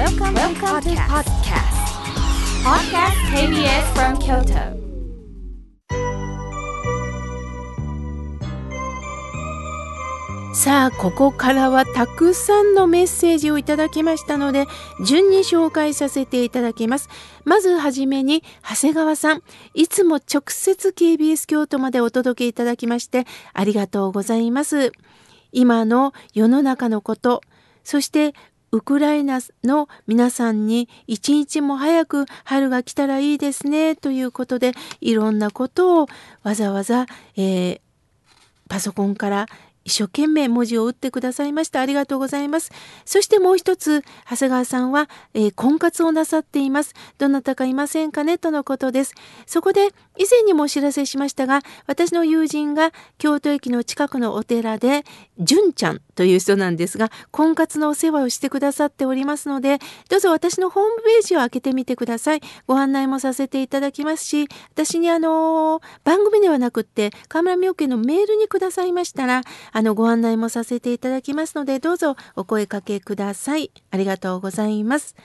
Welcome, Welcome to podcast. Podcast. KBS from Kyoto. さあここからはたくさんのメッセージをいただきましたので順に紹介させていただきます。まずはじめに長谷川さん。いつも直接 KBS 京都までお届けいただきましてありがとうございます。今の世の中のこと。そしてウクライナの皆さんに一日も早く春が来たらいいですねということでいろんなことをわざわざ、えー、パソコンから一生懸命文字を打ってくださいました。ありがとうございます。そしてもう一つ長谷川さんは、えー、婚活をなさっています。どなたかいませんかね？とのことです。そこで以前にもお知らせしましたが私の友人が京都駅の近くのお寺で純ちゃんという人なんですが婚活のお世話をしてくださっておりますのでどうぞ私のホームページを開けてみてください。ご案内もさせていただきますし私にあの番組ではなくって河村明家のメールにくださいましたらあのご案内もさせていただきますのでどうぞお声かけください。ありがとうございます。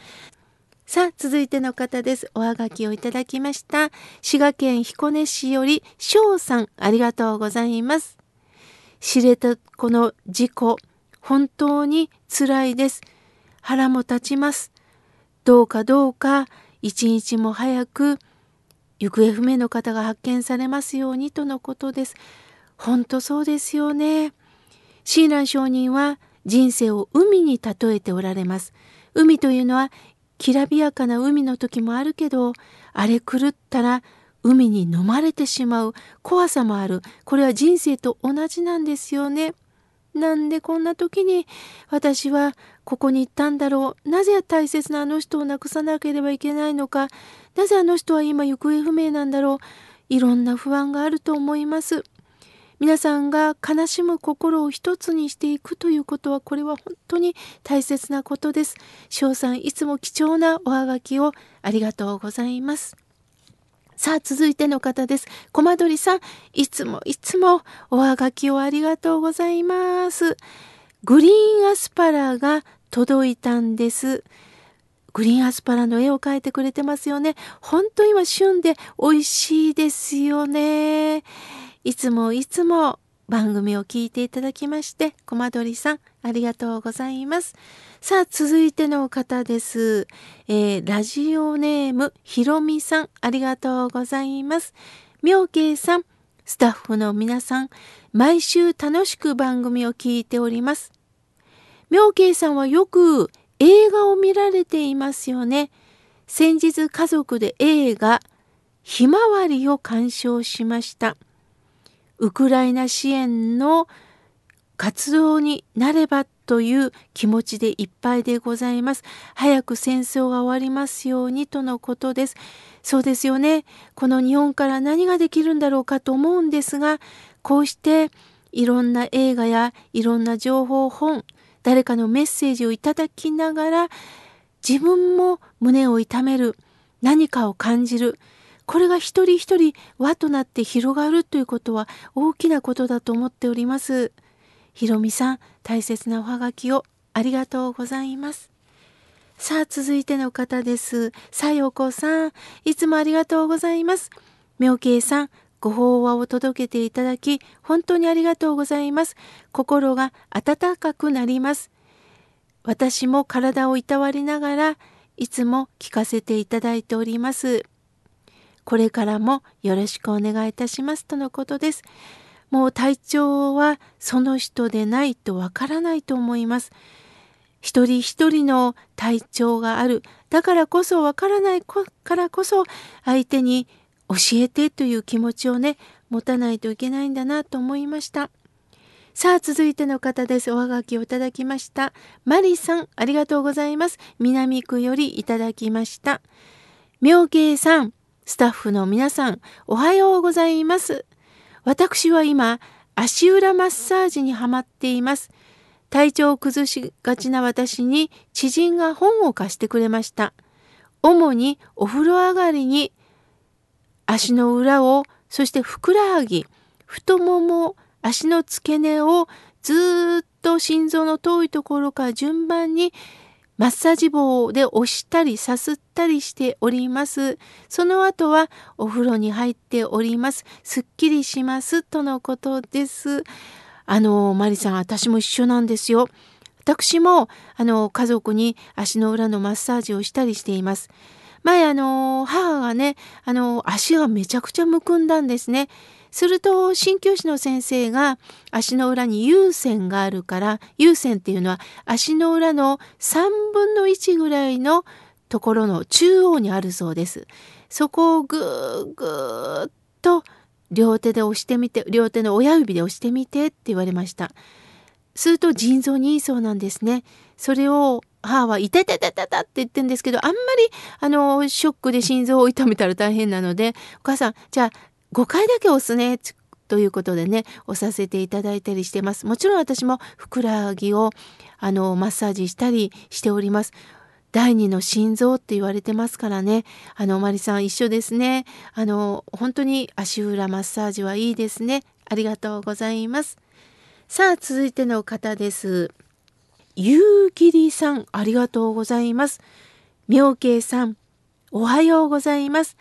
さあ続いての方です。おはがきをいただきました。滋賀県彦根市より翔さんありがとうございます。知床の事故本当に辛いです。腹も立ちます。どうかどうか一日も早く行方不明の方が発見されますようにとのことです。本当そうですよね親鸞上人は人生を海に例えておられます。海というのはきらびやかな海の時もあるけど荒れ狂ったら海に飲まれてしまう怖さもあるこれは人生と同じなんですよね。なんでこんな時に私はここに行ったんだろうなぜ大切なあの人を亡くさなければいけないのかなぜあの人は今行方不明なんだろういろんな不安があると思います。皆さんが悲しむ心を一つにしていくということはこれは本当に大切なことです。翔さんいつも貴重なおはがきをありがとうございます。さあ続いての方です。コマドリさんいつもいつもおはがきをありがとうございます。グリーンアスパラが届いたんです。グリーンアスパラの絵を描いてくれてますよね。本当今旬で美味しいですよね。いつもいつも番組を聞いていただきまして、コマドリさん、ありがとうございます。さあ、続いての方です。えー、ラジオネーム、ひろみさん、ありがとうございます。妙慶さん、スタッフの皆さん、毎週楽しく番組を聞いております。妙慶さんはよく映画を見られていますよね。先日家族で映画、ひまわりを鑑賞しました。ウクライナ支援の活動になればという気持ちでいっぱいでございます。早く戦争が終わりますようにとのことです。そうですよね。この日本から何ができるんだろうかと思うんですが、こうしていろんな映画やいろんな情報本、誰かのメッセージをいただきながら、自分も胸を痛める、何かを感じる、これが一人一人輪となって広がるということは大きなことだと思っております。ひろみさん、大切なおはがきをありがとうございます。さあ、続いての方です。さよこさん、いつもありがとうございます。妙慶さん、ご法話を届けていただき、本当にありがとうございます。心が温かくなります。私も体をいたわりながら、いつも聞かせていただいております。これからもよろしくお願いいたしますとのことです。もう体調はその人でないとわからないと思います。一人一人の体調がある。だからこそわからないからこそ相手に教えてという気持ちをね、持たないといけないんだなと思いました。さあ、続いての方です。おはがきをいただきました。マリさん、ありがとうございます。南区よりいただきました。妙慶さん、スタッフの皆さん、おはようございます。私は今、足裏マッサージにはまっています。体調を崩しがちな私に知人が本を貸してくれました。主にお風呂上がりに足の裏を、そしてふくらはぎ、太もも、足の付け根をずっと心臓の遠いところから順番にマッサージ棒で押したりさすったりしております。その後はお風呂に入っております。すっきりしますとのことです。あの、マリさん、私も一緒なんですよ。私も、あの、家族に足の裏のマッサージをしたりしています。前、あの、母がね、あの、足がめちゃくちゃむくんだんですね。すると鍼灸師の先生が足の裏に有線があるから有線っていうのは足の裏の3分の1ぐらいのところの中央にあるそうです。そこをぐーぐーっと両手で押してみて両手の親指で押してみてって言われました。すると腎臓にいいそうなんですね。それを母は「痛い痛い痛い痛い」って言ってるんですけどあんまりあのショックで心臓を痛めたら大変なので「お母さんじゃあ5回だけ押すねということでね押させていただいたりしてます。もちろん私もふくらはぎをあのマッサージしたりしております。第二の心臓って言われてますからねあのマリさん一緒ですね。あの本当に足裏マッサージはいいですね。ありがとうございますさあ続いての方です。夕霧さんありがとうございます妙慶さんおはようございます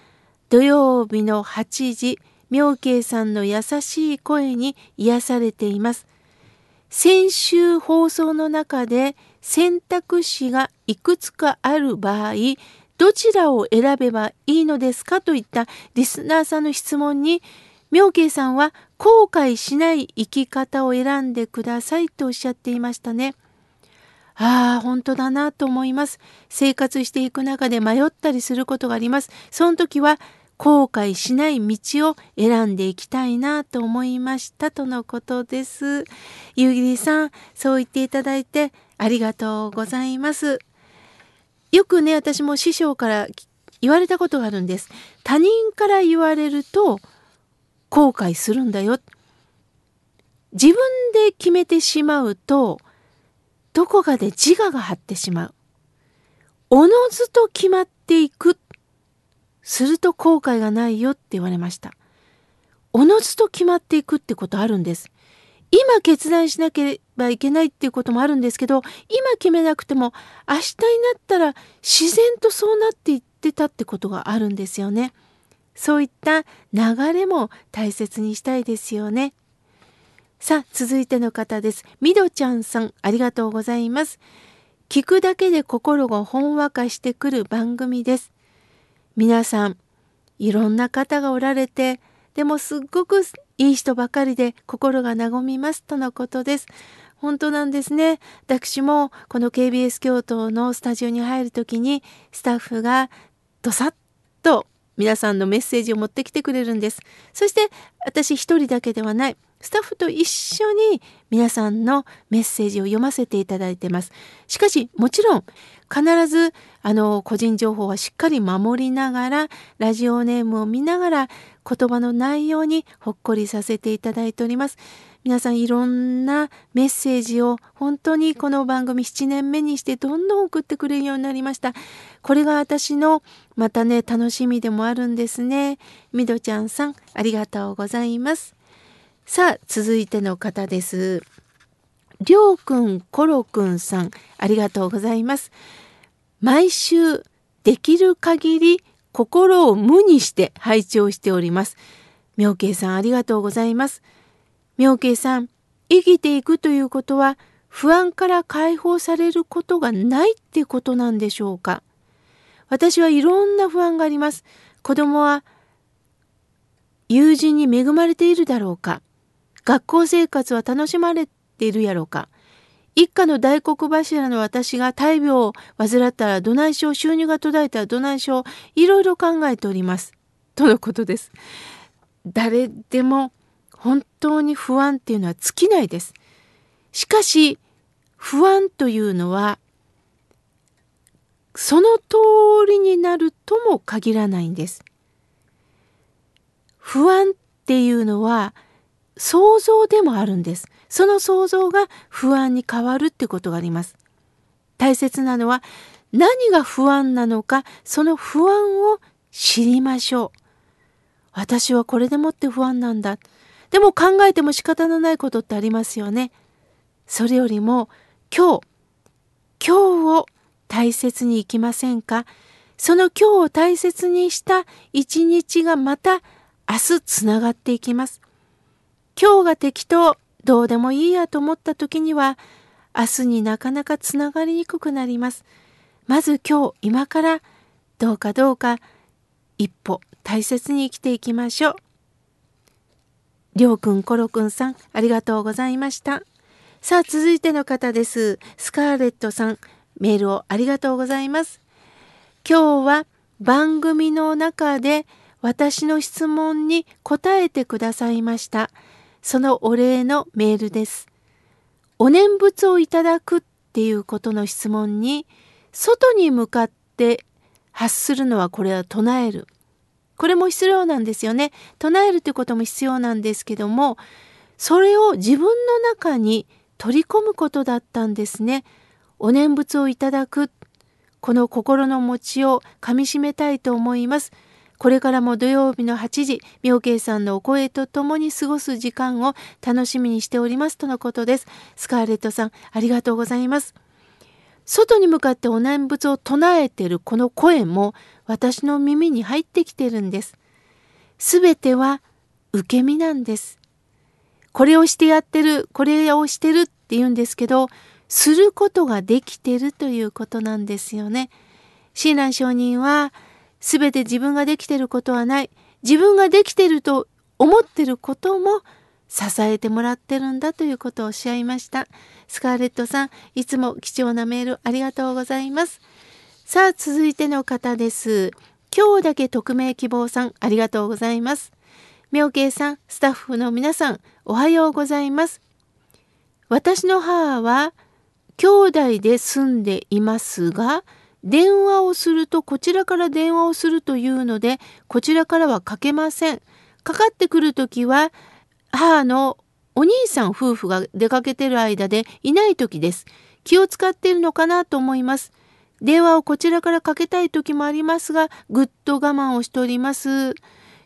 土曜日の8時、妙慶さんの優しい声に癒されています。先週放送の中で選択肢がいくつかある場合、どちらを選べばいいのですかといったリスナーさんの質問に、妙慶さんは後悔しない生き方を選んでくださいとおっしゃっていましたね。ああ、本当だなと思います。生活していく中で迷ったりすることがあります。その時は後悔しない道を選んでいきたいなと思いましたとのことです。夕霧さん、そう言っていただいてありがとうございます。よくね、私も師匠から言われたことがあるんです。他人から言われると後悔するんだよ。自分で決めてしまうとどこかで自我が張ってしまう。おのずと決まっていくすると後悔がないよって言われました。おのずと決まっていくってことあるんです。今決断しなければいけないっていうこともあるんですけど、今決めなくても明日になったら自然とそうなっていってたってことがあるんですよね。そういった流れも大切にしたいですよね。さあ、続いての方です。みどちゃんさん、ありがとうございます。聞くだけで心がほんわかしてくる番組です。皆さんいろんな方がおられてでもすっごくいい人ばかりで心が和みますとのことです。本当なんですね。私もこの KBS 京都のスタジオに入る時にスタッフがどさっと皆さんのメッセージを持ってきてくれるんです。そして私一人だけではない。スタッフと一緒に皆さんのメッセージを読ませていただいてます。しかしもちろん必ずあの個人情報はしっかり守りながらラジオネームを見ながら言葉の内容にほっこりさせていただいております。皆さんいろんなメッセージを本当にこの番組7年目にしてどんどん送ってくれるようになりました。これが私のまたね楽しみでもあるんですね。みどちゃんさんありがとうございます。さあ続いての方です。りょうくんころくんさんありがとうございます。毎週できる限り心を無にして拝聴しております。妙慶さんありがとうございます。妙慶さん、生きていくということは不安から解放されることがないってことなんでしょうか私はいろんな不安があります。子供は友人に恵まれているだろうか学校生活は楽しまれているやろうか一家の大黒柱の私が大病を患ったらどないしょう収入が途絶えたらどないしょういろいろ考えております。とのことです。誰でも本当に不安っていうのは尽きないです。しかし不安というのはその通りになるとも限らないんです。不安っていうのは想像でもあるんです。その想像が不安に変わるってことがあります。大切なのは何が不安なのかその不安を知りましょう。私はこれでもって不安なんだ。でも考えても仕方のないことってありますよね。それよりも今日、今日を大切に生きませんか？その今日を大切にした一日がまた明日つながっていきます。今日が適当、どうでもいいやと思った時には、明日になかなかつながりにくくなります。まず今日、今から、どうかどうか、一歩大切に生きていきましょう。りょうくん、コロくんさん、ありがとうございました。さあ、続いての方です。スカーレットさん、メールをありがとうございます。今日は番組の中で私の質問に答えてくださいました。そのお礼のメールです。お念仏をいただくっていうことの質問に、外に向かって発するのはこれは唱える。これも必要なんですよね。唱えるということも必要なんですけども、それを自分の中に取り込むことだったんですね。お念仏をいただく。この心の持ちをかみしめたいと思います。これからも土曜日の8時、妙慶さんのお声とともに過ごす時間を楽しみにしておりますとのことです。スカーレットさん、ありがとうございます。外に向かってお念仏を唱えてるこの声も私の耳に入ってきてるんです。すべては受け身なんです。これをしてやってる、これをしてるって言うんですけど、することができてるということなんですよね。親鸞上人は全て自分ができてることはない。自分ができてると思ってることも支えてもらってるんだということをおっしゃいました。スカーレットさんいつも貴重なメールありがとうございます。さあ続いての方です。今日だけ匿名希望さんありがとうございます。妙慶さんスタッフの皆さんおはようございます。私の母は兄弟で住んでいますが電話をするとこちらから電話をするというのでこちらからはかけません。かかってくる時は母のお兄さん夫婦が出かけてる間でいない時です。気を使っているのかなと思います。電話をこちらからかけたい時もありますがぐっと我慢をしております。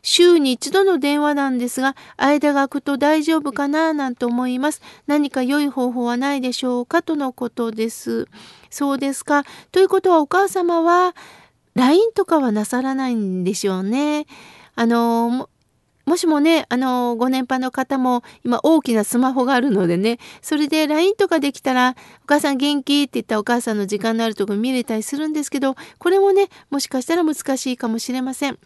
週に一度の電話なんですが、間が空くと大丈夫かななんて思います。何か良い方法はないでしょうかとのことです。そうですか。ということはお母様は LINE とかはなさらないんでしょうね。あのもしもね、あの、ご年配の方も今大きなスマホがあるのでね、それで LINE とかできたら、お母さん元気って言ったお母さんの時間のあるとこ見れたりするんですけど、これもね、もしかしたら難しいかもしれません。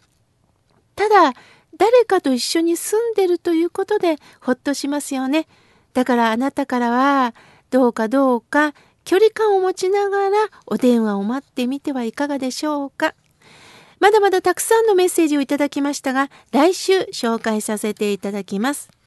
ただ誰かと一緒に住んでるということでほっとしますよね。だからあなたからはどうかどうか距離感を持ちながらお電話を待ってみてはいかがでしょうか。まだまだたくさんのメッセージをいただきましたが来週紹介させていただきます。